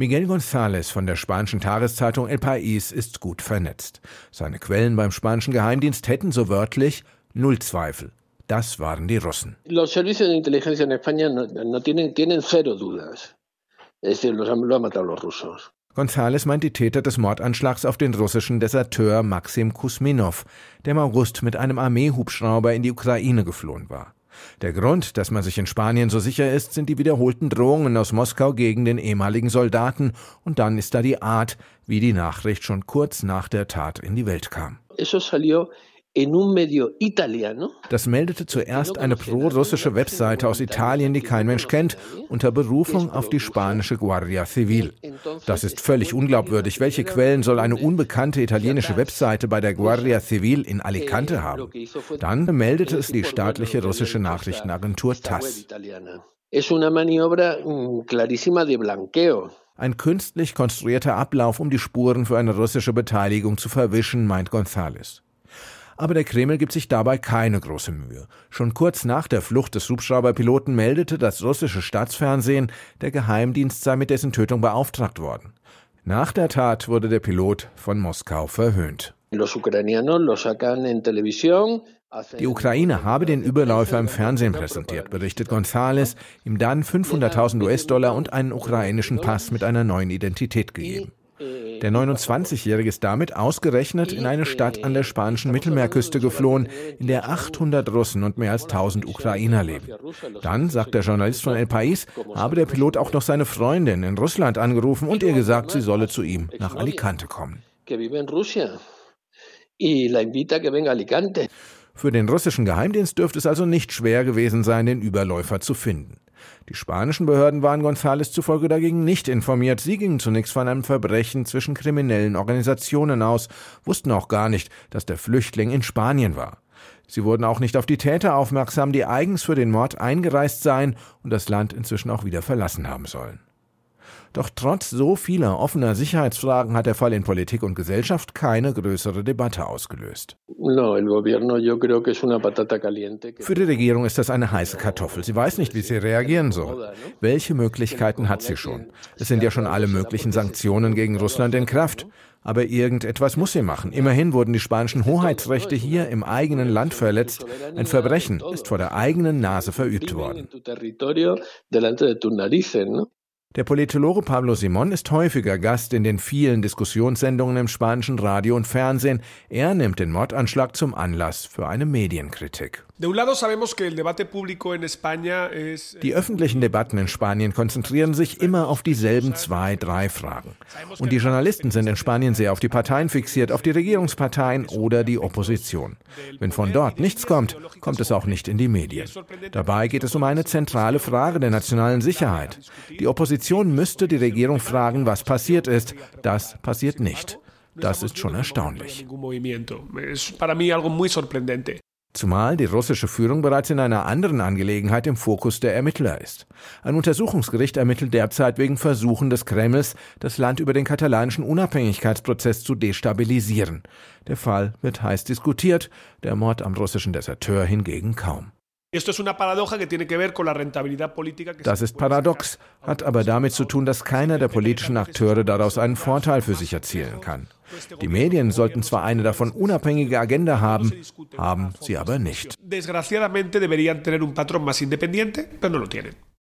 Miguel González von der spanischen Tageszeitung El País ist gut vernetzt. Seine Quellen beim spanischen Geheimdienst hätten so wörtlich null Zweifel. Das waren die Russen. Los servicios de inteligencia en España no, no tienen, tienen cero dudas. Es decir, los han, lo han matado los rusos. González meint die Täter des Mordanschlags auf den russischen Deserteur Maxim Kusminov, der im August mit einem Armeehubschrauber in die Ukraine geflohen war. Der Grund, dass man sich in Spanien so sicher ist, sind die wiederholten Drohungen aus Moskau gegen den ehemaligen Soldaten und dann ist da die Art, wie die Nachricht schon kurz nach der Tat in die Welt kam. Das meldete zuerst eine pro-russische Webseite aus Italien, die kein Mensch kennt, unter Berufung auf die spanische Guardia Civil. Das ist völlig unglaubwürdig. Welche Quellen soll eine unbekannte italienische Webseite bei der Guardia Civil in Alicante haben? Dann meldete es die staatliche russische Nachrichtenagentur TASS. Ein künstlich konstruierter Ablauf, um die Spuren für eine russische Beteiligung zu verwischen, meint González. Aber der Kreml gibt sich dabei keine große Mühe. Schon kurz nach der Flucht des Hubschrauberpiloten meldete das russische Staatsfernsehen, der Geheimdienst sei mit dessen Tötung beauftragt worden. Nach der Tat wurde der Pilot von Moskau verhöhnt. Die Ukraine habe den Überläufer im Fernsehen präsentiert, berichtet González, ihm dann 500.000 US-Dollar und einen ukrainischen Pass mit einer neuen Identität gegeben. Der 29-Jährige ist damit ausgerechnet in eine Stadt an der spanischen Mittelmeerküste geflohen, in der 800 Russen und mehr als 1000 Ukrainer leben. Dann, sagt der Journalist von El País, habe der Pilot auch noch seine Freundin in Russland angerufen und ihr gesagt, sie solle zu ihm nach Alicante kommen. Für den russischen Geheimdienst dürfte es also nicht schwer gewesen sein, den Überläufer zu finden. Die spanischen Behörden waren González zufolge dagegen nicht informiert. Sie gingen zunächst von einem Verbrechen zwischen kriminellen Organisationen aus, wussten auch gar nicht, dass der Flüchtling in Spanien war. Sie wurden auch nicht auf die Täter aufmerksam, die eigens für den Mord eingereist seien und das Land inzwischen auch wieder verlassen haben sollen. Doch trotz so vieler offener Sicherheitsfragen hat der Fall in Politik und Gesellschaft keine größere Debatte ausgelöst. Für die Regierung ist das eine heiße Kartoffel. Sie weiß nicht, wie sie reagieren soll. Welche Möglichkeiten hat sie schon? Es sind ja schon alle möglichen Sanktionen gegen Russland in Kraft. Aber irgendetwas muss sie machen. Immerhin wurden die spanischen Hoheitsrechte hier im eigenen Land verletzt. Ein Verbrechen ist vor der eigenen Nase verübt worden. Der Politologe Pablo Simon ist häufiger Gast in den vielen Diskussionssendungen im spanischen Radio und Fernsehen. Er nimmt den Mordanschlag zum Anlass für eine Medienkritik. Die öffentlichen Debatten in Spanien konzentrieren sich immer auf dieselben zwei, drei Fragen. Und die Journalisten sind in Spanien sehr auf die Parteien fixiert, auf die Regierungsparteien oder die Opposition. Wenn von dort nichts kommt, kommt es auch nicht in die Medien. Dabei geht es um eine zentrale Frage der nationalen Sicherheit. Die Opposition müsste die Regierung fragen, was passiert ist. Das passiert nicht. Das ist schon erstaunlich. Zumal die russische Führung bereits in einer anderen Angelegenheit im Fokus der Ermittler ist. Ein Untersuchungsgericht ermittelt derzeit wegen Versuchen des Kremls, das Land über den katalanischen Unabhängigkeitsprozess zu destabilisieren. Der Fall wird heiß diskutiert, der Mord am russischen Deserteur hingegen kaum. Das ist paradox, hat aber damit zu tun, dass keiner der politischen Akteure daraus einen Vorteil für sich erzielen kann. Die Medien sollten zwar eine davon unabhängige Agenda haben, haben sie aber nicht.